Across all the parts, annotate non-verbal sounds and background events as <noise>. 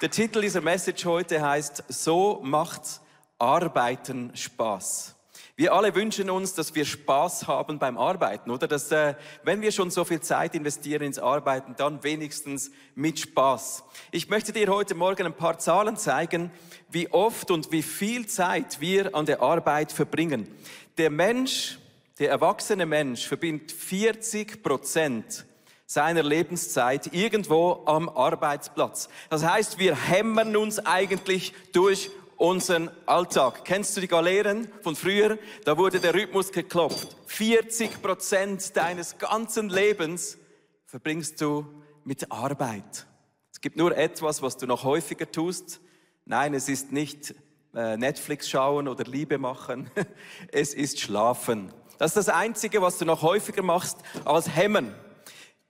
Der Titel dieser Message heute heißt, so macht Arbeiten Spaß. Wir alle wünschen uns, dass wir Spaß haben beim Arbeiten, oder? Dass, äh, wenn wir schon so viel Zeit investieren ins Arbeiten, dann wenigstens mit Spaß. Ich möchte dir heute Morgen ein paar Zahlen zeigen, wie oft und wie viel Zeit wir an der Arbeit verbringen. Der Mensch, der erwachsene Mensch verbindet 40 Prozent seiner Lebenszeit irgendwo am Arbeitsplatz. Das heißt, wir hämmern uns eigentlich durch unseren Alltag. Kennst du die Galeeren von früher? Da wurde der Rhythmus geklopft. 40 Prozent deines ganzen Lebens verbringst du mit Arbeit. Es gibt nur etwas, was du noch häufiger tust. Nein, es ist nicht äh, Netflix schauen oder Liebe machen. <laughs> Es ist schlafen. Das ist das Einzige, was du noch häufiger machst als Hemmen.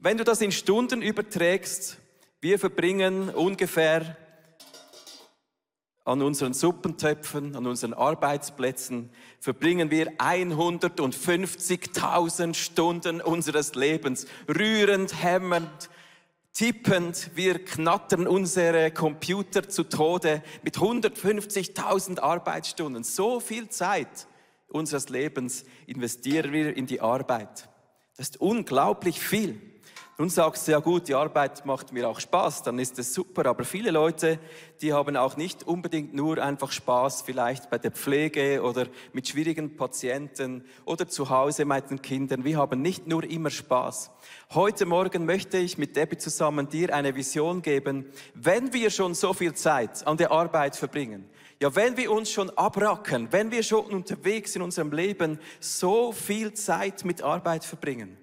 Wenn du das in Stunden überträgst, wir verbringen ungefähr an unseren Suppentöpfen, an unseren Arbeitsplätzen verbringen wir 150.000 Stunden unseres Lebens, rührend, hämmernd, tippend. Wir knattern unsere Computer zu Tode mit 150.000 Arbeitsstunden. So viel Zeit unseres Lebens investieren wir in die Arbeit. Das ist unglaublich viel. Nun sagst du, ja gut, die Arbeit macht mir auch Spaß, dann ist es super. Aber viele Leute, die haben auch nicht unbedingt nur einfach Spaß, vielleicht bei der Pflege oder mit schwierigen Patienten oder zu Hause mit den Kindern. Wir haben nicht nur immer Spaß. Heute Morgen möchte ich mit Debbie zusammen dir eine Vision geben, wenn wir schon so viel Zeit an der Arbeit verbringen. Ja, wenn wir uns schon abracken, wenn wir schon unterwegs in unserem Leben so viel Zeit mit Arbeit verbringen,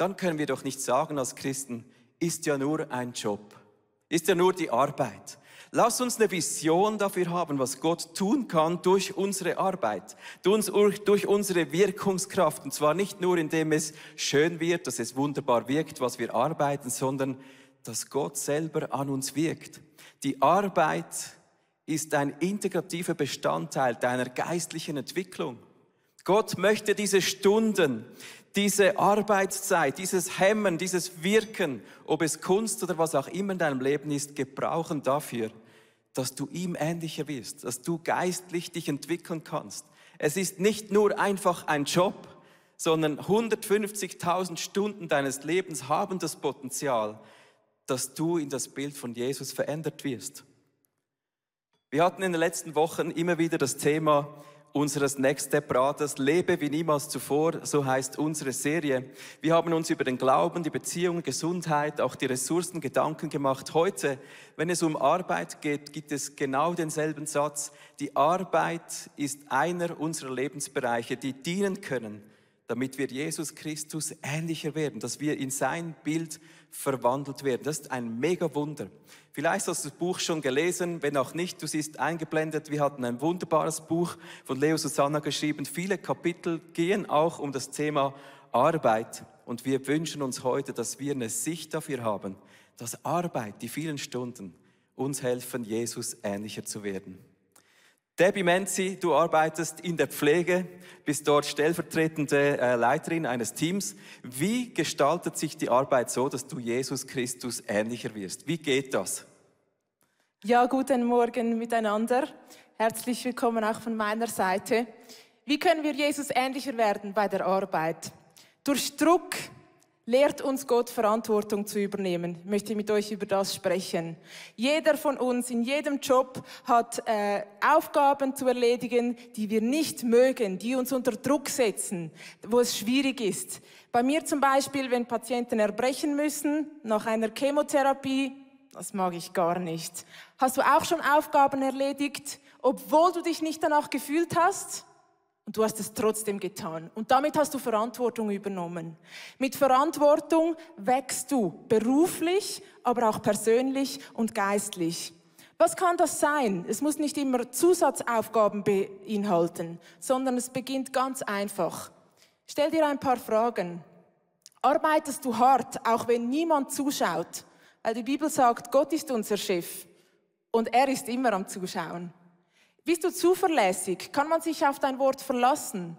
dann können wir doch nicht sagen als Christen, ist ja nur ein Job, ist ja nur die Arbeit. Lass uns eine Vision dafür haben, was Gott tun kann durch unsere Arbeit, durch unsere Wirkungskraft. Und zwar nicht nur, indem es schön wird, dass es wunderbar wirkt, was wir arbeiten, sondern dass Gott selber an uns wirkt. Die Arbeit ist ein integrativer Bestandteil deiner geistlichen Entwicklung. Gott möchte diese Stunden, diese Arbeitszeit, dieses Hemmen, dieses Wirken, ob es Kunst oder was auch immer in deinem Leben ist, gebrauchen dafür, dass du ihm ähnlicher wirst, dass du geistlich dich entwickeln kannst. Es ist nicht nur einfach ein Job, sondern 150.000 Stunden deines Lebens haben das Potenzial, dass du in das Bild von Jesus verändert wirst. Wir hatten in den letzten Wochen immer wieder das Thema, unseres Next Step Raters Lebe wie niemals zuvor, so heißt unsere Serie. Wir haben uns über den Glauben, die Beziehungen, Gesundheit, auch die Ressourcen Gedanken gemacht. Heute, wenn es um Arbeit geht, gibt es genau denselben Satz. Die Arbeit ist einer unserer Lebensbereiche, die dienen können, damit wir Jesus Christus ähnlicher werden, dass wir in sein Bild verwandelt werden. Das ist ein mega Wunder. Vielleicht hast du das Buch schon gelesen, wenn auch nicht, du siehst eingeblendet. Wir hatten ein wunderbares Buch von Leo Susanna geschrieben. Viele Kapitel gehen auch um das Thema Arbeit. Und wir wünschen uns heute, dass wir eine Sicht dafür haben, dass Arbeit, die vielen Stunden, uns helfen, Jesus ähnlicher zu werden. Debbie Menzi, du arbeitest in der Pflege, bist dort stellvertretende äh, Leiterin eines Teams. Wie gestaltet sich die Arbeit so, dass du Jesus Christus ähnlicher wirst? Wie geht das? Ja, guten Morgen miteinander. Herzlich willkommen auch von meiner Seite. Wie können wir Jesus ähnlicher werden bei der Arbeit? Durch Druck, lehrt uns Gott Verantwortung zu übernehmen. Ich möchte mit euch über das sprechen. Jeder von uns in jedem Job hat äh, Aufgaben zu erledigen, die wir nicht mögen, die uns unter Druck setzen, wo es schwierig ist. Bei mir zum Beispiel, wenn Patienten erbrechen müssen nach einer Chemotherapie, das mag ich gar nicht. Hast du auch schon Aufgaben erledigt, obwohl du dich nicht danach gefühlt hast? Und du hast es trotzdem getan. Und damit hast du Verantwortung übernommen. Mit Verantwortung wächst du beruflich, aber auch persönlich und geistlich. Was kann das sein? Es muss nicht immer Zusatzaufgaben beinhalten, sondern es beginnt ganz einfach. Stell dir ein paar Fragen. Arbeitest du hart, auch wenn niemand zuschaut? Weil die Bibel sagt, Gott ist unser Chef und er ist immer am Zuschauen. Bist du zuverlässig? Kann man sich auf dein Wort verlassen?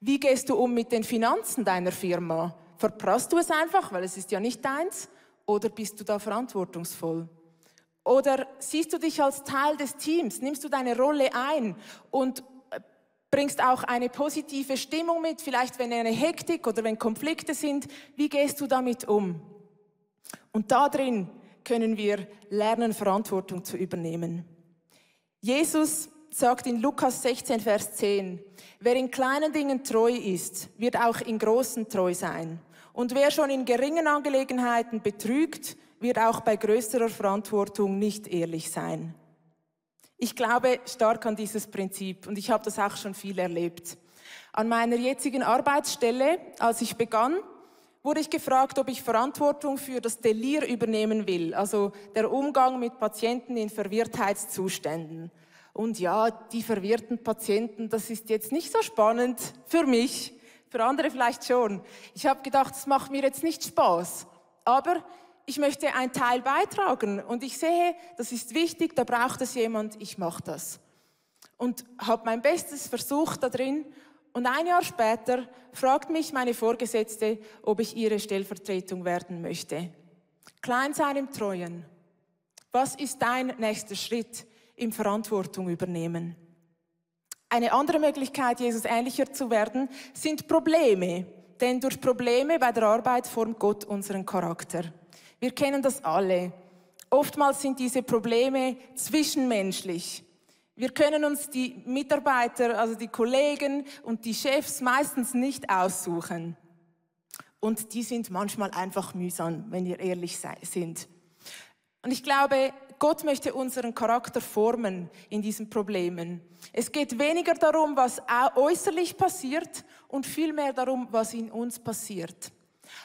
Wie gehst du um mit den Finanzen deiner Firma? Verprasst du es einfach, weil es ist ja nicht deins? Oder bist du da verantwortungsvoll? Oder siehst du dich als Teil des Teams? Nimmst du deine Rolle ein und äh, bringst auch eine positive Stimmung mit, vielleicht wenn eine Hektik oder wenn Konflikte sind, wie gehst du damit um? Und da drin können wir lernen, Verantwortung zu übernehmen. Jesus sagt in Lukas 16, Vers 10, wer in kleinen Dingen treu ist, wird auch in großen treu sein. Und wer schon in geringen Angelegenheiten betrügt, wird auch bei größerer Verantwortung nicht ehrlich sein. Ich glaube stark an dieses Prinzip und ich habe das auch schon viel erlebt. An meiner jetzigen Arbeitsstelle, als ich begann, wurde ich gefragt, ob ich Verantwortung für das Delir übernehmen will, also der Umgang mit Patienten in Verwirrtheitszuständen. Und ja, die verwirrten Patienten, das ist jetzt nicht so spannend für mich, für andere vielleicht schon. Ich habe gedacht, es macht mir jetzt nicht Spaß, aber ich möchte einen Teil beitragen und ich sehe, das ist wichtig, da braucht es jemand, ich mache das. Und habe mein Bestes versucht da drin und ein Jahr später fragt mich meine Vorgesetzte, ob ich ihre Stellvertretung werden möchte. Klein sein im Treuen. Was ist dein nächster Schritt im Verantwortung übernehmen? Eine andere Möglichkeit, Jesus ähnlicher zu werden, sind Probleme. Denn durch Probleme bei der Arbeit formt Gott unseren Charakter. Wir kennen das alle. Oftmals sind diese Probleme zwischenmenschlich. Wir können uns die Mitarbeiter, also die Kollegen und die Chefs meistens nicht aussuchen. Und die sind manchmal einfach mühsam, wenn wir ehrlich sind. Und ich glaube, Gott möchte unseren Charakter formen in diesen Problemen. Es geht weniger darum, was äußerlich passiert und vielmehr darum, was in uns passiert.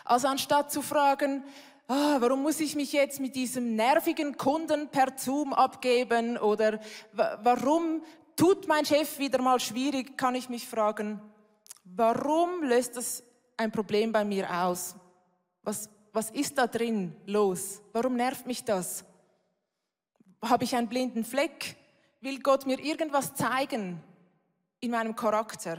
Also anstatt zu fragen, ah, warum muss ich mich jetzt mit diesem nervigen Kunden per Zoom abgeben oder warum tut mein Chef wieder mal schwierig, kann ich mich fragen, warum löst das ein Problem bei mir aus? Was, was ist da drin los? Warum nervt mich das? Habe ich einen blinden Fleck? Will Gott mir irgendwas zeigen in meinem Charakter?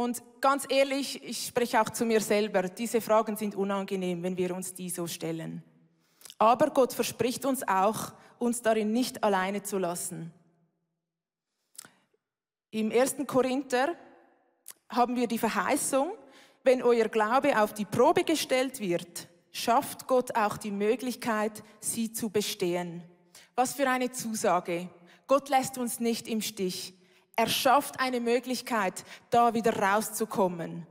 Und ganz ehrlich, ich spreche auch zu mir selber, diese Fragen sind unangenehm, wenn wir uns die so stellen. Aber Gott verspricht uns auch, uns darin nicht alleine zu lassen. Im 1. Korinther haben wir die Verheißung, wenn euer Glaube auf die Probe gestellt wird, schafft Gott auch die Möglichkeit, sie zu bestehen. Was für eine Zusage. Gott lässt uns nicht im Stich. Er schafft eine Möglichkeit, da wieder rauszukommen.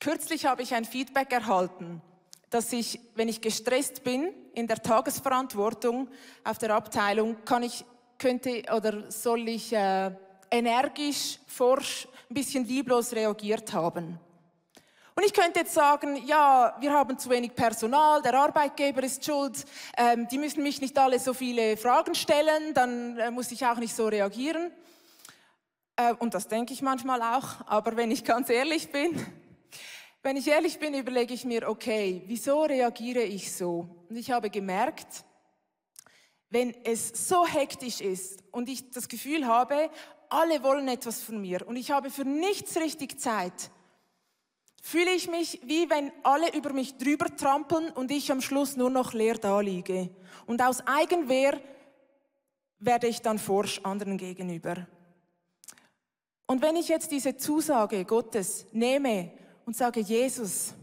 Kürzlich habe ich ein Feedback erhalten, dass ich, wenn ich gestresst bin in der Tagesverantwortung auf der Abteilung, kann ich, könnte oder soll ich äh, energisch, forsch, ein bisschen lieblos reagiert haben. Und ich könnte jetzt sagen, ja, wir haben zu wenig Personal, der Arbeitgeber ist schuld, ähm, die müssen mich nicht alle so viele Fragen stellen, dann äh, muss ich auch nicht so reagieren. Äh, und das denke ich manchmal auch, aber wenn ich ganz ehrlich bin, wenn ich ehrlich bin, überlege ich mir, okay, wieso reagiere ich so? Und ich habe gemerkt, wenn es so hektisch ist und ich das Gefühl habe, alle wollen etwas von mir und ich habe für nichts richtig Zeit, fühle ich mich wie wenn alle über mich drüber trampeln und ich am Schluss nur noch leer da liege. Und aus Eigenwehr werde ich dann forsch anderen gegenüber. Und wenn ich jetzt diese Zusage Gottes nehme und sage, Jesus,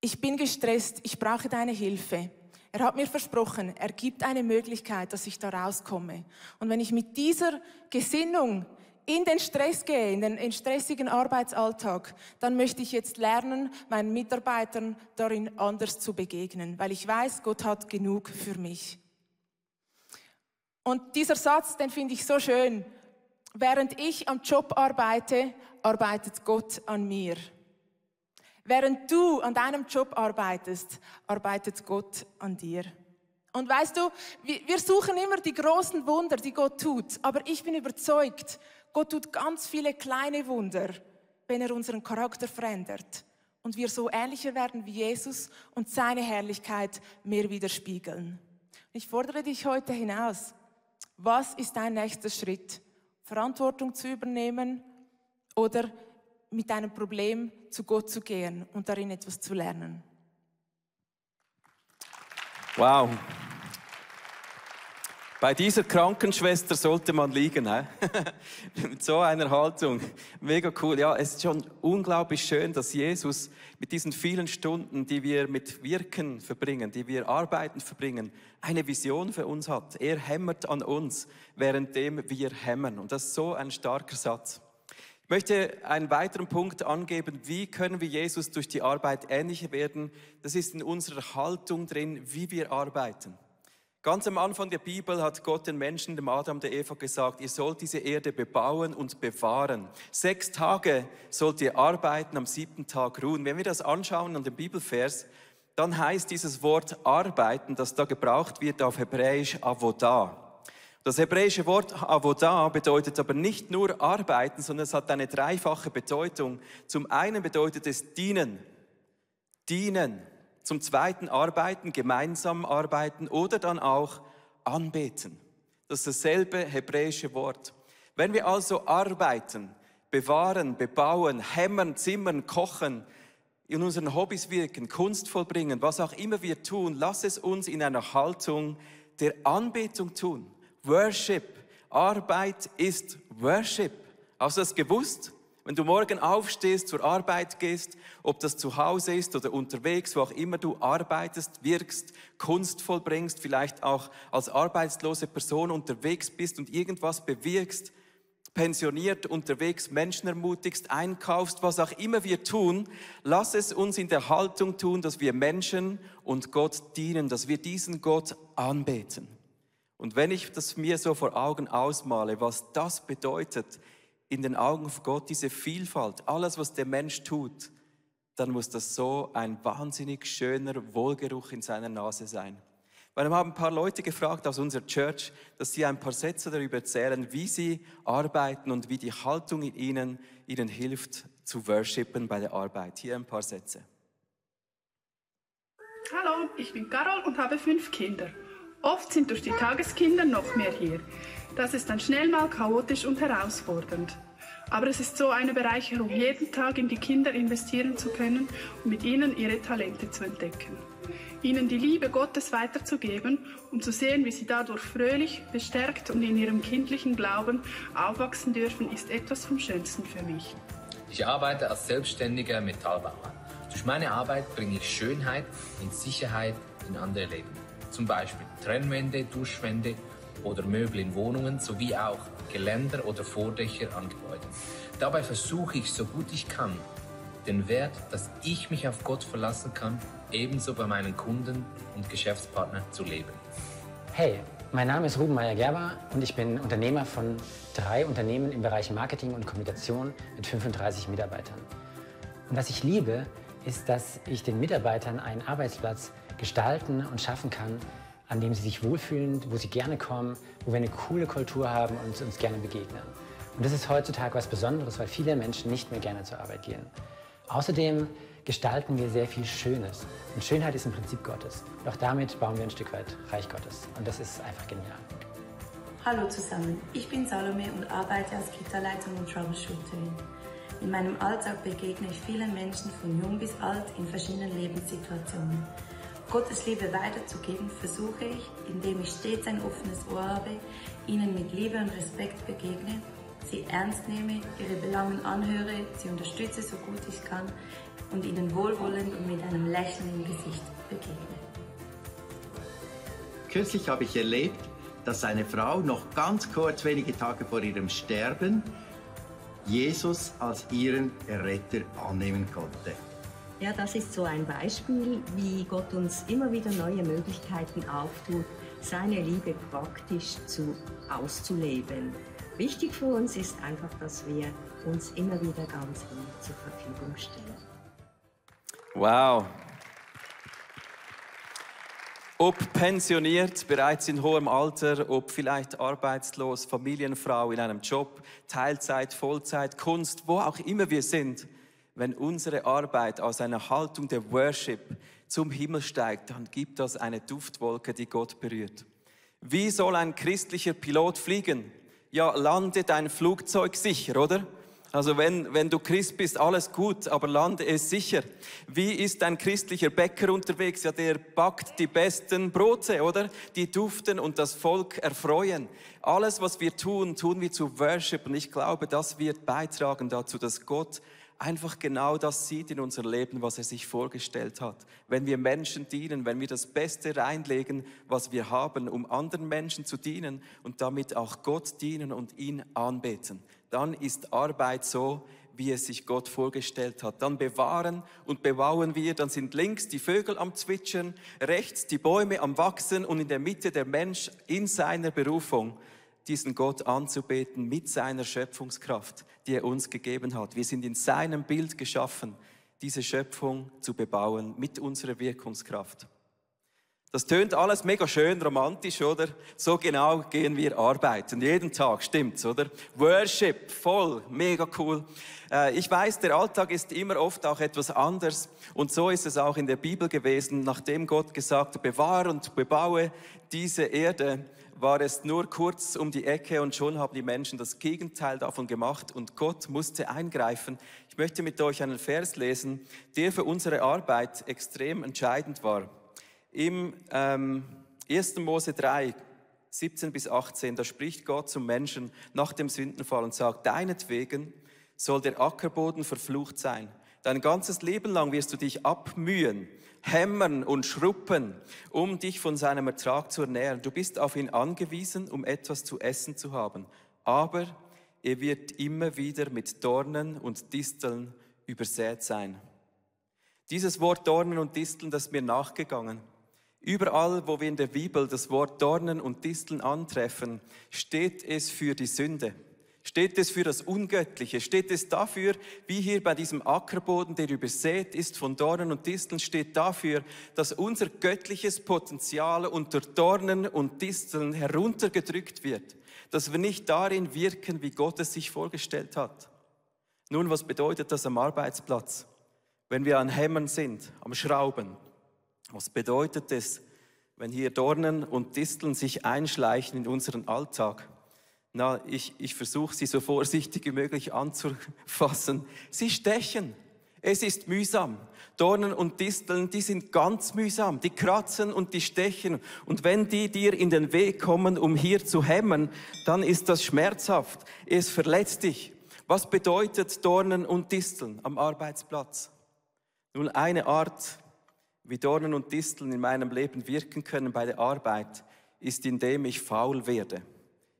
ich bin gestresst, ich brauche deine Hilfe. Er hat mir versprochen, er gibt eine Möglichkeit, dass ich da rauskomme. Und wenn ich mit dieser Gesinnung in den Stress gehe, in den in stressigen Arbeitsalltag, dann möchte ich jetzt lernen, meinen Mitarbeitern darin anders zu begegnen, weil ich weiß, Gott hat genug für mich. Und dieser Satz, den finde ich so schön. Während ich am Job arbeite, arbeitet Gott an mir. Während du an deinem Job arbeitest, arbeitet Gott an dir. Und weißt du, wir suchen immer die großen Wunder, die Gott tut. Aber ich bin überzeugt, Gott tut ganz viele kleine Wunder, wenn er unseren Charakter verändert. Und wir so ähnlicher werden wie Jesus und seine Herrlichkeit mehr widerspiegeln. Ich fordere dich heute hinaus. Was ist dein nächster Schritt? Verantwortung zu übernehmen oder mit einem Problem zu Gott zu gehen und darin etwas zu lernen. Wow. Bei dieser Krankenschwester sollte man liegen, he? <laughs> mit so einer Haltung. Mega cool. Ja, es ist schon unglaublich schön, dass Jesus mit diesen vielen Stunden, die wir mit Wirken verbringen, die wir arbeiten verbringen, eine Vision für uns hat. Er hämmert an uns, währenddem wir hämmern. Und das ist so ein starker Satz. Ich möchte einen weiteren Punkt angeben, wie können wir Jesus durch die Arbeit ähnlicher werden. Das ist in unserer Haltung drin, wie wir arbeiten. Ganz am Anfang der Bibel hat Gott den Menschen, dem Adam, der Eva gesagt, ihr sollt diese Erde bebauen und bewahren. Sechs Tage sollt ihr arbeiten, am siebten Tag ruhen. Wenn wir das anschauen an dem Bibelvers, dann heißt dieses Wort arbeiten, das da gebraucht wird auf Hebräisch avodah. Das hebräische Wort avodah bedeutet aber nicht nur arbeiten, sondern es hat eine dreifache Bedeutung. Zum einen bedeutet es dienen. Dienen. Zum zweiten arbeiten, gemeinsam arbeiten oder dann auch anbeten. Das ist dasselbe hebräische Wort. Wenn wir also arbeiten, bewahren, bebauen, hämmern, zimmern, kochen, in unseren Hobbys wirken, Kunst vollbringen, was auch immer wir tun, lass es uns in einer Haltung der Anbetung tun. Worship. Arbeit ist Worship. Hast du das gewusst? Wenn du morgen aufstehst, zur Arbeit gehst, ob das zu Hause ist oder unterwegs, wo auch immer du arbeitest, wirkst, Kunst vollbringst, vielleicht auch als arbeitslose Person unterwegs bist und irgendwas bewirkst, pensioniert unterwegs Menschen ermutigst, einkaufst, was auch immer wir tun, lass es uns in der Haltung tun, dass wir Menschen und Gott dienen, dass wir diesen Gott anbeten. Und wenn ich das mir so vor Augen ausmale, was das bedeutet, in den Augen von Gott diese Vielfalt, alles, was der Mensch tut, dann muss das so ein wahnsinnig schöner Wohlgeruch in seiner Nase sein. Wir haben ein paar Leute gefragt aus unserer Church, dass sie ein paar Sätze darüber erzählen, wie sie arbeiten und wie die Haltung in ihnen ihnen hilft zu worshipen bei der Arbeit. Hier ein paar Sätze. Hallo, ich bin Carol und habe fünf Kinder. Oft sind durch die Tageskinder noch mehr hier. Das ist dann schnell mal chaotisch und herausfordernd. Aber es ist so eine Bereicherung, jeden Tag in die Kinder investieren zu können und mit ihnen ihre Talente zu entdecken. Ihnen die Liebe Gottes weiterzugeben und zu sehen, wie sie dadurch fröhlich, bestärkt und in ihrem kindlichen Glauben aufwachsen dürfen, ist etwas vom Schönsten für mich. Ich arbeite als selbstständiger Metallbauer. Durch meine Arbeit bringe ich Schönheit und Sicherheit in andere Leben. Zum Beispiel Trennwände, Duschwände oder Möbel in Wohnungen sowie auch Geländer oder Vordächer an Gebäuden. Dabei versuche ich so gut ich kann, den Wert, dass ich mich auf Gott verlassen kann, ebenso bei meinen Kunden und Geschäftspartnern zu leben. Hey, mein Name ist Ruben Meyer-Gerber und ich bin Unternehmer von drei Unternehmen im Bereich Marketing und Kommunikation mit 35 Mitarbeitern. Und was ich liebe, ist, dass ich den Mitarbeitern einen Arbeitsplatz gestalten und schaffen kann, an dem sie sich wohlfühlen, wo sie gerne kommen, wo wir eine coole Kultur haben und uns gerne begegnen. Und das ist heutzutage was Besonderes, weil viele Menschen nicht mehr gerne zur Arbeit gehen. Außerdem gestalten wir sehr viel Schönes. Und Schönheit ist im Prinzip Gottes. Auch damit bauen wir ein Stück weit Reich Gottes. Und das ist einfach genial. Hallo zusammen, ich bin Salome und arbeite als Kita-Leitung und Troubleshooterin. In meinem Alltag begegne ich vielen Menschen von jung bis alt in verschiedenen Lebenssituationen. Gottes Liebe weiterzugeben, versuche ich, indem ich stets ein offenes Ohr habe, ihnen mit Liebe und Respekt begegne, sie ernst nehme, ihre Belangen anhöre, sie unterstütze so gut ich kann und ihnen wohlwollend und mit einem Lächeln im Gesicht begegne. Kürzlich habe ich erlebt, dass eine Frau noch ganz kurz, wenige Tage vor ihrem Sterben, Jesus als ihren Erretter annehmen konnte. Ja, das ist so ein Beispiel, wie Gott uns immer wieder neue Möglichkeiten auftut, seine Liebe praktisch zu, auszuleben. Wichtig für uns ist einfach, dass wir uns immer wieder ganz hin zur Verfügung stellen. Wow. Ob pensioniert, bereits in hohem Alter, ob vielleicht arbeitslos, Familienfrau in einem Job, Teilzeit, Vollzeit, Kunst, wo auch immer wir sind, wenn unsere Arbeit aus einer Haltung der Worship zum Himmel steigt, dann gibt das eine Duftwolke, die Gott berührt. Wie soll ein christlicher Pilot fliegen? Ja, landet ein Flugzeug sicher, oder? Also wenn, wenn du Christ bist, alles gut, aber lande es sicher. Wie ist ein christlicher Bäcker unterwegs? Ja, der backt die besten Brote, oder? Die duften und das Volk erfreuen. Alles, was wir tun, tun wir zu Worship. Und ich glaube, das wird beitragen dazu, dass Gott einfach genau das sieht in unser Leben, was er sich vorgestellt hat. Wenn wir Menschen dienen, wenn wir das Beste reinlegen, was wir haben, um anderen Menschen zu dienen und damit auch Gott dienen und ihn anbeten, dann ist Arbeit so, wie es sich Gott vorgestellt hat. Dann bewahren und bewauen wir, dann sind links die Vögel am Zwitschern, rechts die Bäume am Wachsen und in der Mitte der Mensch in seiner Berufung diesen Gott anzubeten mit seiner Schöpfungskraft, die er uns gegeben hat. Wir sind in seinem Bild geschaffen, diese Schöpfung zu bebauen mit unserer Wirkungskraft. Das tönt alles mega schön romantisch, oder? So genau gehen wir arbeiten. Jeden Tag, stimmt's, oder? Worship, voll, mega cool. Äh, ich weiß, der Alltag ist immer oft auch etwas anders. Und so ist es auch in der Bibel gewesen. Nachdem Gott gesagt hat, bewahre und bebaue diese Erde, war es nur kurz um die Ecke und schon haben die Menschen das Gegenteil davon gemacht und Gott musste eingreifen. Ich möchte mit euch einen Vers lesen, der für unsere Arbeit extrem entscheidend war. Im ähm, 1. Mose 3, 17 bis 18, da spricht Gott zum Menschen nach dem Sündenfall und sagt, deinetwegen soll der Ackerboden verflucht sein. Dein ganzes Leben lang wirst du dich abmühen hämmern und schruppen, um dich von seinem Ertrag zu ernähren. Du bist auf ihn angewiesen, um etwas zu essen zu haben. Aber er wird immer wieder mit Dornen und Disteln übersät sein. Dieses Wort Dornen und Disteln, das ist mir nachgegangen. Überall, wo wir in der Bibel das Wort Dornen und Disteln antreffen, steht es für die Sünde. Steht es für das Ungöttliche? Steht es dafür, wie hier bei diesem Ackerboden, der übersät ist von Dornen und Disteln, steht dafür, dass unser göttliches Potenzial unter Dornen und Disteln heruntergedrückt wird, dass wir nicht darin wirken, wie Gott es sich vorgestellt hat. Nun, was bedeutet das am Arbeitsplatz? Wenn wir an Hämmern sind, am Schrauben, was bedeutet es, wenn hier Dornen und Disteln sich einschleichen in unseren Alltag? Na, ich, ich versuche sie so vorsichtig wie möglich anzufassen. Sie stechen. Es ist mühsam. Dornen und Disteln, die sind ganz mühsam. Die kratzen und die stechen. Und wenn die dir in den Weg kommen, um hier zu hämmern, dann ist das schmerzhaft. Es verletzt dich. Was bedeutet Dornen und Disteln am Arbeitsplatz? Nun, eine Art, wie Dornen und Disteln in meinem Leben wirken können bei der Arbeit, ist, indem ich faul werde.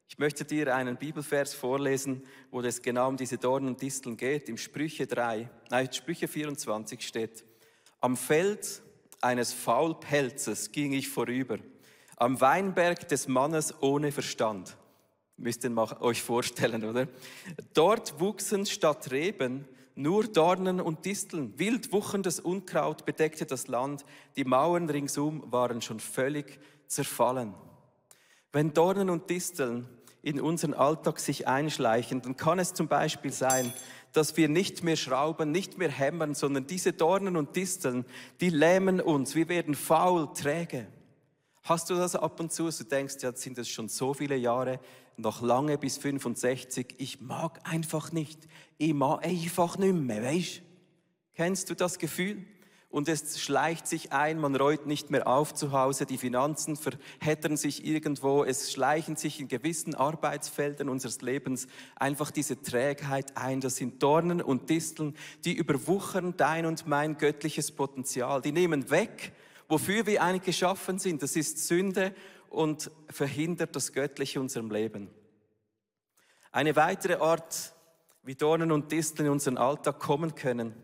Ich möchte dir einen Bibelvers vorlesen, wo es genau um diese Dornen und Disteln geht. Im Sprüche 3, nein, Sprüche 24 steht, am Feld eines Faulpelzes ging ich vorüber, am Weinberg des Mannes ohne Verstand. Müsst ihr euch vorstellen, oder? Dort wuchsen statt Reben nur Dornen und Disteln. Wild wucherndes Unkraut bedeckte das Land. Die Mauern ringsum waren schon völlig zerfallen. Wenn Dornen und Disteln in unseren Alltag sich einschleichen, dann kann es zum Beispiel sein, dass wir nicht mehr schrauben, nicht mehr hämmern, sondern diese Dornen und Disteln, die lähmen uns. Wir werden faul, träge. Hast du das ab und zu, du denkst, jetzt sind es schon so viele Jahre, noch lange bis 65, ich mag einfach nicht. Ich mag einfach nicht mehr, weißt? Kennst du das Gefühl? Und es schleicht sich ein, man räut nicht mehr auf zu Hause, die Finanzen verheddern sich irgendwo, es schleichen sich in gewissen Arbeitsfeldern unseres Lebens einfach diese Trägheit ein. Das sind Dornen und Disteln, die überwuchern dein und mein göttliches Potenzial. Die nehmen weg, wofür wir eigentlich geschaffen sind. Das ist Sünde und verhindert das Göttliche in unserem Leben. Eine weitere Art, wie Dornen und Disteln in unseren Alltag kommen können,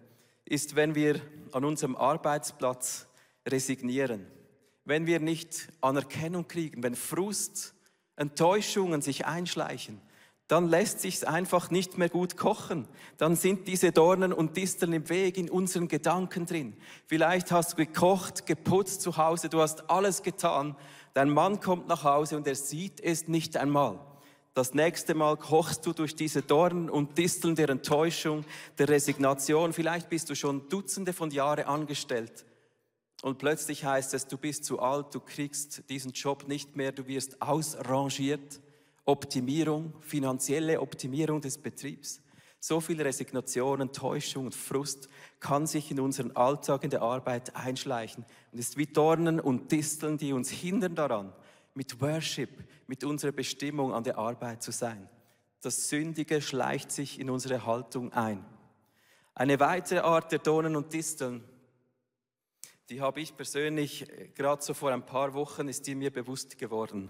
ist, wenn wir an unserem Arbeitsplatz resignieren, wenn wir nicht Anerkennung kriegen, wenn Frust, Enttäuschungen sich einschleichen, dann lässt sich's einfach nicht mehr gut kochen. Dann sind diese Dornen und Disteln im Weg in unseren Gedanken drin. Vielleicht hast du gekocht, geputzt zu Hause, du hast alles getan. Dein Mann kommt nach Hause und er sieht es nicht einmal. Das nächste Mal kochst du durch diese Dornen und Disteln der Enttäuschung, der Resignation. Vielleicht bist du schon Dutzende von Jahren angestellt. Und plötzlich heißt es, du bist zu alt, du kriegst diesen Job nicht mehr, du wirst ausrangiert. Optimierung, finanzielle Optimierung des Betriebs. So viel Resignation, Enttäuschung und Frust kann sich in unseren Alltag in der Arbeit einschleichen und ist wie Dornen und Disteln, die uns hindern daran, mit Worship, mit unserer Bestimmung an der Arbeit zu sein. Das Sündige schleicht sich in unsere Haltung ein. Eine weitere Art der Dornen und Disteln, die habe ich persönlich äh, gerade so vor ein paar Wochen ist die mir bewusst geworden.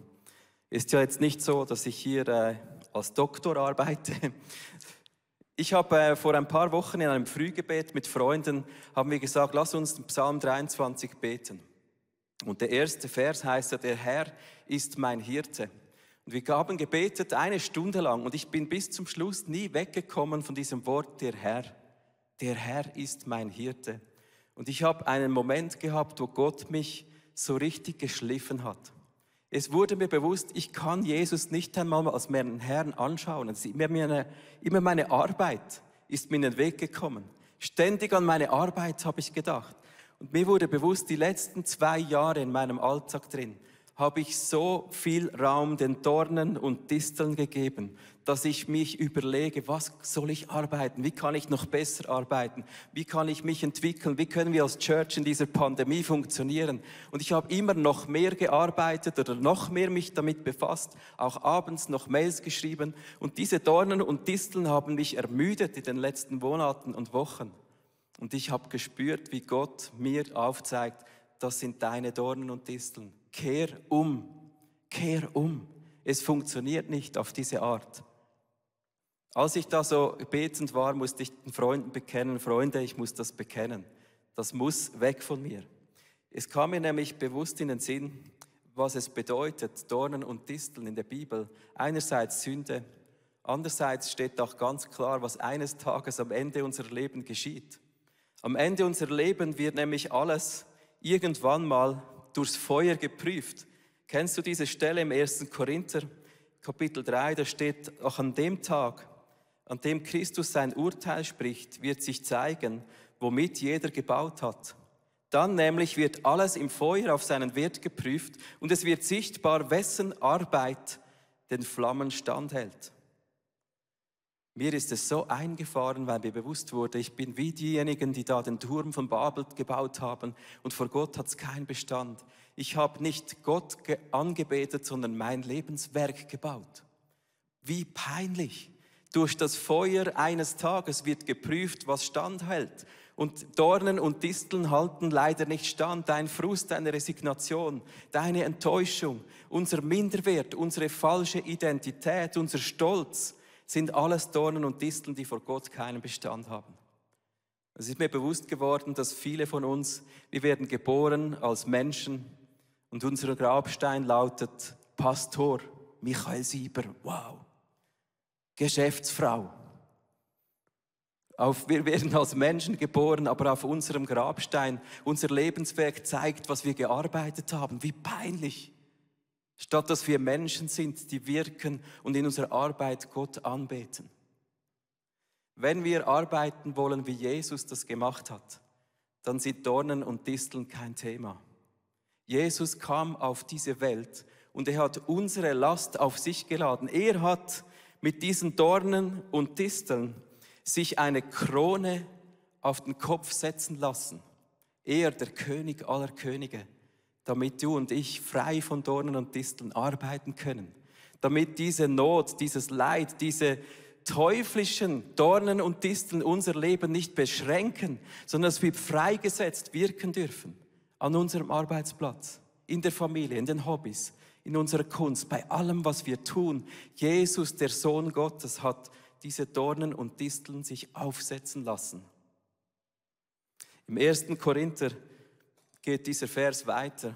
Ist ja jetzt nicht so, dass ich hier äh, als Doktor arbeite. <laughs> Ich habe äh, vor ein paar Wochen in einem Frühgebet mit Freunden haben wir gesagt, lass uns Psalm 23 beten. Und der erste Vers heißt ja, der Herr ist mein Hirte. Und wir haben gebetet eine Stunde lang und ich bin bis zum Schluss nie weggekommen von diesem Wort, der Herr. Der Herr ist mein Hirte. Und ich habe einen Moment gehabt, wo Gott mich so richtig geschliffen hat. Es wurde mir bewusst, ich kann Jesus nicht einmal als meinen Herrn anschauen. Es ist immer meine, immer meine Arbeit ist mir in den Weg gekommen. Ständig an meine Arbeit habe ich gedacht. Und mir wurde bewusst, die letzten zwei Jahre in meinem Alltag drin, habe ich so viel Raum den Dornen und Disteln gegeben, dass ich mich überlege, was soll ich arbeiten? Wie kann ich noch besser arbeiten? Wie kann ich mich entwickeln? Wie können wir als Church in dieser Pandemie funktionieren? Und ich habe immer noch mehr gearbeitet oder noch mehr mich damit befasst, auch abends noch Mails geschrieben. Und diese Dornen und Disteln haben mich ermüdet in den letzten Monaten und Wochen. Und ich habe gespürt, wie Gott mir aufzeigt, das sind deine Dornen und Disteln. Kehr um, kehr um. Es funktioniert nicht auf diese Art. Als ich da so betend war, musste ich den Freunden bekennen, Freunde, ich muss das bekennen. Das muss weg von mir. Es kam mir nämlich bewusst in den Sinn, was es bedeutet, Dornen und Disteln in der Bibel. Einerseits Sünde, andererseits steht auch ganz klar, was eines Tages am Ende unserer Leben geschieht. Am Ende unserer Leben wird nämlich alles irgendwann mal durchs Feuer geprüft. Kennst du diese Stelle im 1. Korinther, Kapitel 3, da steht, auch an dem Tag an dem Christus sein Urteil spricht, wird sich zeigen, womit jeder gebaut hat. Dann nämlich wird alles im Feuer auf seinen Wert geprüft und es wird sichtbar, wessen Arbeit den Flammen standhält. Mir ist es so eingefahren, weil mir bewusst wurde, ich bin wie diejenigen, die da den Turm von Babel gebaut haben und vor Gott hat es keinen Bestand. Ich habe nicht Gott angebetet, sondern mein Lebenswerk gebaut. Wie peinlich. Durch das Feuer eines Tages wird geprüft, was standhält. Und Dornen und Disteln halten leider nicht stand. Dein Frust, deine Resignation, deine Enttäuschung, unser Minderwert, unsere falsche Identität, unser Stolz sind alles Dornen und Disteln, die vor Gott keinen Bestand haben. Es ist mir bewusst geworden, dass viele von uns, wir werden geboren als Menschen und unser Grabstein lautet Pastor Michael Sieber. Wow. Geschäftsfrau. Auf, wir werden als Menschen geboren, aber auf unserem Grabstein, unser Lebenswerk zeigt, was wir gearbeitet haben. Wie peinlich. Statt dass wir Menschen sind, die wirken und in unserer Arbeit Gott anbeten. Wenn wir arbeiten wollen, wie Jesus das gemacht hat, dann sind Dornen und Disteln kein Thema. Jesus kam auf diese Welt und er hat unsere Last auf sich geladen. Er hat mit diesen Dornen und Disteln sich eine Krone auf den Kopf setzen lassen. Er, der König aller Könige, damit du und ich frei von Dornen und Disteln arbeiten können. Damit diese Not, dieses Leid, diese teuflischen Dornen und Disteln unser Leben nicht beschränken, sondern dass wir freigesetzt wirken dürfen an unserem Arbeitsplatz, in der Familie, in den Hobbys, in unserer Kunst, bei allem, was wir tun. Jesus, der Sohn Gottes, hat diese Dornen und Disteln sich aufsetzen lassen. Im ersten Korinther geht dieser Vers weiter.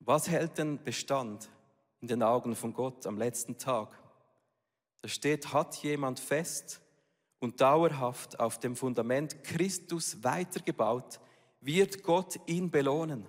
Was hält denn Bestand in den Augen von Gott am letzten Tag? Da steht, hat jemand fest und dauerhaft auf dem Fundament Christus weitergebaut, wird Gott ihn belohnen.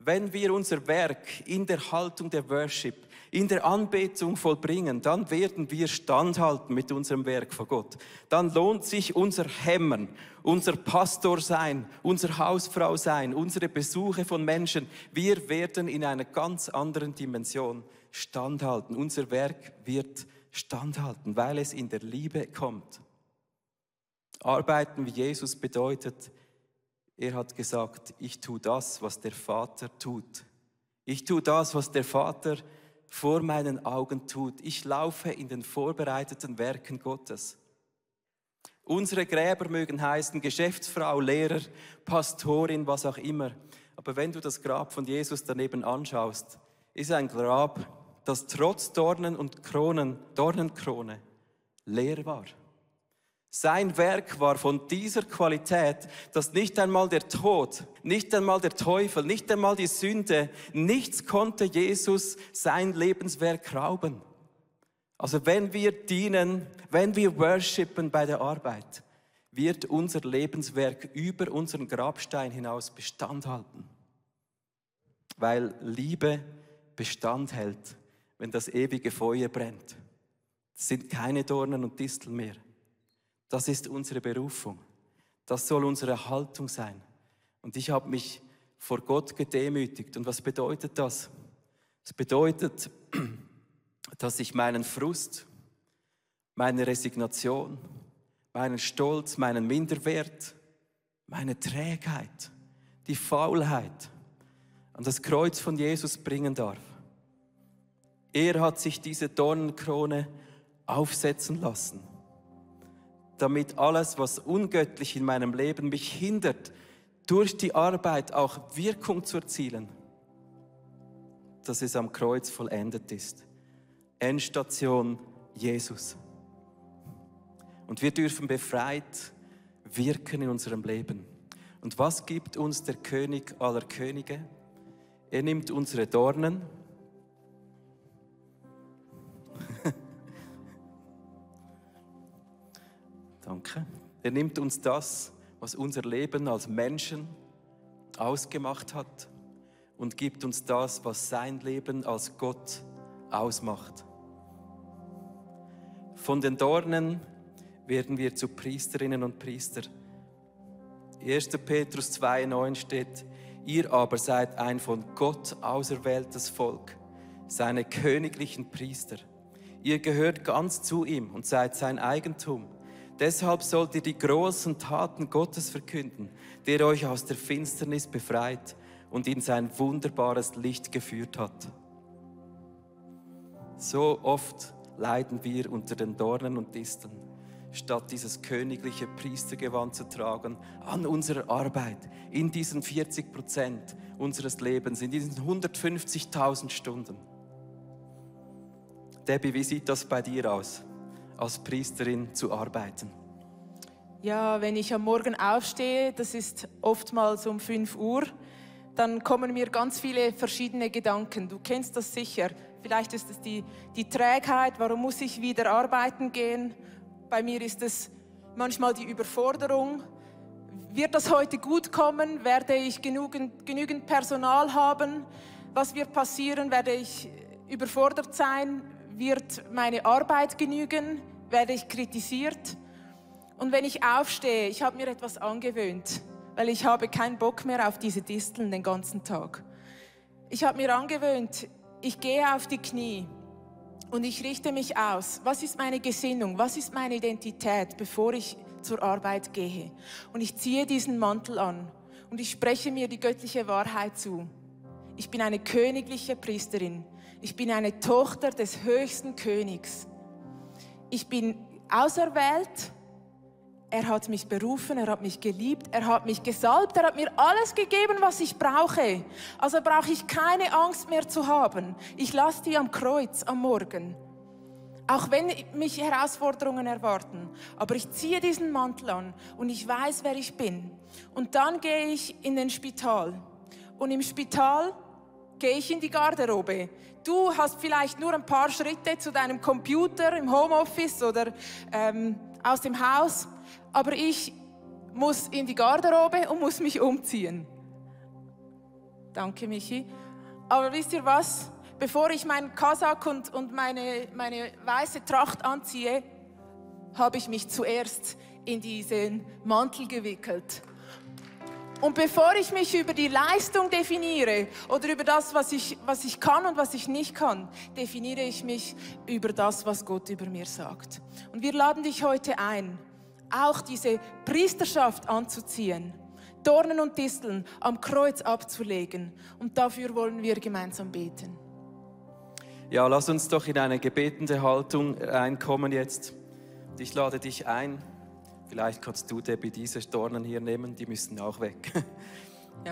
Wenn wir unser Werk in der Haltung der Worship, in der Anbetung vollbringen, dann werden wir standhalten mit unserem Werk vor Gott. Dann lohnt sich unser Hämmern, unser Pastor sein, unser Hausfrau sein, unsere Besuche von Menschen. Wir werden in einer ganz anderen Dimension standhalten. Unser Werk wird standhalten, weil es in der Liebe kommt. Arbeiten wie Jesus bedeutet, er hat gesagt, ich tue das, was der Vater tut. Ich tue das, was der Vater vor meinen Augen tut. Ich laufe in den vorbereiteten Werken Gottes. Unsere Gräber mögen heißen Geschäftsfrau, Lehrer, Pastorin, was auch immer. Aber wenn du das Grab von Jesus daneben anschaust, ist ein Grab, das trotz Dornen und Kronen, Dornenkrone leer war. Sein Werk war von dieser Qualität, dass nicht einmal der Tod, nicht einmal der Teufel, nicht einmal die Sünde, nichts konnte Jesus sein Lebenswerk rauben. Also wenn wir dienen, wenn wir worshipen bei der Arbeit, wird unser Lebenswerk über unseren Grabstein hinaus Bestand halten. Weil Liebe Bestand hält, wenn das ewige Feuer brennt. Es sind keine Dornen und Disteln mehr. Das ist unsere Berufung. Das soll unsere Haltung sein. Und ich habe mich vor Gott gedemütigt. Und was bedeutet das? Es bedeutet, <clears throat> dass ich meinen Frust, meine Resignation, meinen Stolz, meinen Minderwert, meine Trägheit, die Faulheit an das Kreuz von Jesus bringen darf. Er hat sich diese Dornenkrone aufsetzen lassen damit alles, was ungöttlich in meinem Leben mich hindert, durch die Arbeit auch Wirkung zu erzielen, dass es am Kreuz vollendet ist. Endstation Jesus. Und wir dürfen befreit wirken in unserem Leben. Und was gibt uns der König aller Könige? Er nimmt unsere Dornen, Danke. Er nimmt uns das, was unser Leben als Menschen ausgemacht hat und gibt uns das, was sein Leben als Gott ausmacht. Von den Dornen werden wir zu Priesterinnen und Priester. 1. Petrus 2,9 steht, ihr aber seid ein von Gott auserwähltes Volk, seine königlichen Priester. Ihr gehört ganz zu ihm und seid sein Eigentum Deshalb sollt ihr die großen Taten Gottes verkünden, der euch aus der Finsternis befreit und in sein wunderbares Licht geführt hat. So oft leiden wir unter den Dornen und Disteln, statt dieses königliche Priestergewand zu tragen an unserer Arbeit, in diesen 40 Prozent unseres Lebens, in diesen 150.000 Stunden. Debbie, wie sieht das bei dir aus? Als Priesterin zu arbeiten? Ja, wenn ich am Morgen aufstehe, das ist oftmals um 5 Uhr, dann kommen mir ganz viele verschiedene Gedanken. Du kennst das sicher. Vielleicht ist es die, die Trägheit, warum muss ich wieder arbeiten gehen? Bei mir ist es manchmal die Überforderung. Wird das heute gut kommen? Werde ich genügend, genügend Personal haben? Was wird passieren? Werde ich überfordert sein? Wird meine Arbeit genügen? Werde ich kritisiert? Und wenn ich aufstehe, ich habe mir etwas angewöhnt, weil ich habe keinen Bock mehr auf diese Disteln den ganzen Tag. Ich habe mir angewöhnt, ich gehe auf die Knie und ich richte mich aus. Was ist meine Gesinnung? Was ist meine Identität, bevor ich zur Arbeit gehe? Und ich ziehe diesen Mantel an und ich spreche mir die göttliche Wahrheit zu. Ich bin eine königliche Priesterin. Ich bin eine Tochter des höchsten Königs. Ich bin auserwählt. Er hat mich berufen, er hat mich geliebt, er hat mich gesalbt, er hat mir alles gegeben, was ich brauche. Also brauche ich keine Angst mehr zu haben. Ich lasse die am Kreuz am Morgen. Auch wenn mich Herausforderungen erwarten. Aber ich ziehe diesen Mantel an und ich weiß, wer ich bin. Und dann gehe ich in den Spital. Und im Spital gehe ich in die Garderobe. Du hast vielleicht nur ein paar Schritte zu deinem Computer im Homeoffice oder ähm, aus dem Haus, aber ich muss in die Garderobe und muss mich umziehen. Danke, Michi. Aber wisst ihr was? Bevor ich meinen Kasak und, und meine, meine weiße Tracht anziehe, habe ich mich zuerst in diesen Mantel gewickelt. Und bevor ich mich über die Leistung definiere oder über das, was ich, was ich kann und was ich nicht kann, definiere ich mich über das, was Gott über mir sagt. Und wir laden dich heute ein, auch diese Priesterschaft anzuziehen, Dornen und Disteln am Kreuz abzulegen. Und dafür wollen wir gemeinsam beten. Ja, lass uns doch in eine gebetende Haltung reinkommen jetzt. Ich lade dich ein. Vielleicht kannst du Debbie diese Dornen hier nehmen, die müssen auch weg. <laughs>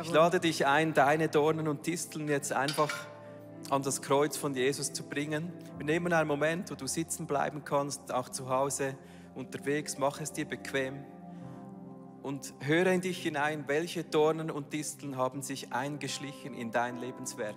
Ich lade dich ein, deine Dornen und Disteln jetzt einfach an das Kreuz von Jesus zu bringen. Wir nehmen einen Moment, wo du sitzen bleiben kannst, auch zu Hause, unterwegs, mach es dir bequem und höre in dich hinein, welche Dornen und Disteln haben sich eingeschlichen in dein Lebenswerk,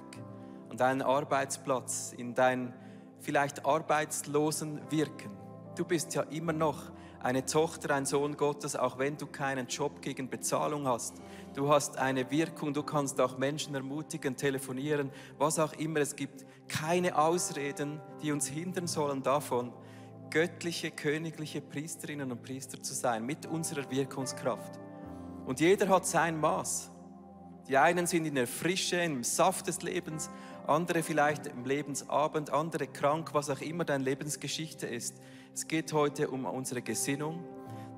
an deinen Arbeitsplatz, in dein vielleicht arbeitslosen Wirken. Du bist ja immer noch eine Tochter, ein Sohn Gottes, auch wenn du keinen Job gegen Bezahlung hast. Du hast eine Wirkung, du kannst auch Menschen ermutigen, telefonieren, was auch immer. Es gibt keine Ausreden, die uns hindern sollen davon, göttliche, königliche Priesterinnen und Priester zu sein, mit unserer Wirkungskraft. Und jeder hat sein Maß. Die einen sind in der Frische, im Saft des Lebens, andere vielleicht im Lebensabend, andere krank, was auch immer deine Lebensgeschichte ist. Es geht heute um unsere Gesinnung,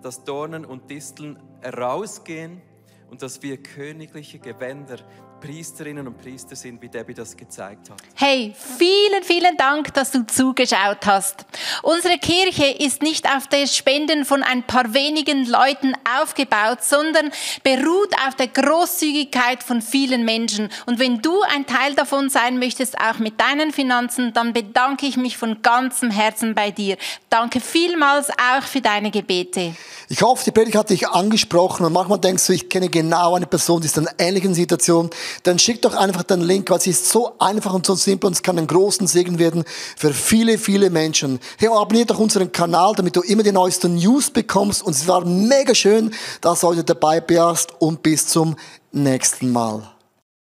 dass Dornen und Disteln rausgehen und dass wir königliche Gewänder Priesterinnen und Priester sind, wie Debbie das gezeigt hat. Hey, vielen, vielen Dank, dass du zugeschaut hast. Unsere Kirche ist nicht auf der Spenden von ein paar wenigen Leuten aufgebaut, sondern beruht auf der Großzügigkeit von vielen Menschen. Und wenn du ein Teil davon sein möchtest, auch mit deinen Finanzen, dann bedanke ich mich von ganzem Herzen bei dir. Danke vielmals auch für deine Gebete. Ich hoffe, die Predigt hat dich angesprochen und manchmal denkst du, ich kenne genau eine Person, die ist in einer ähnlichen Situation. Dann schick doch einfach den Link, weil es ist so einfach und so simpel und es kann einen großen Segen werden für viele, viele Menschen. Hey, abonniert doch unseren Kanal, damit du immer die neuesten News bekommst und es war mega schön, dass du heute dabei bist und bis zum nächsten Mal.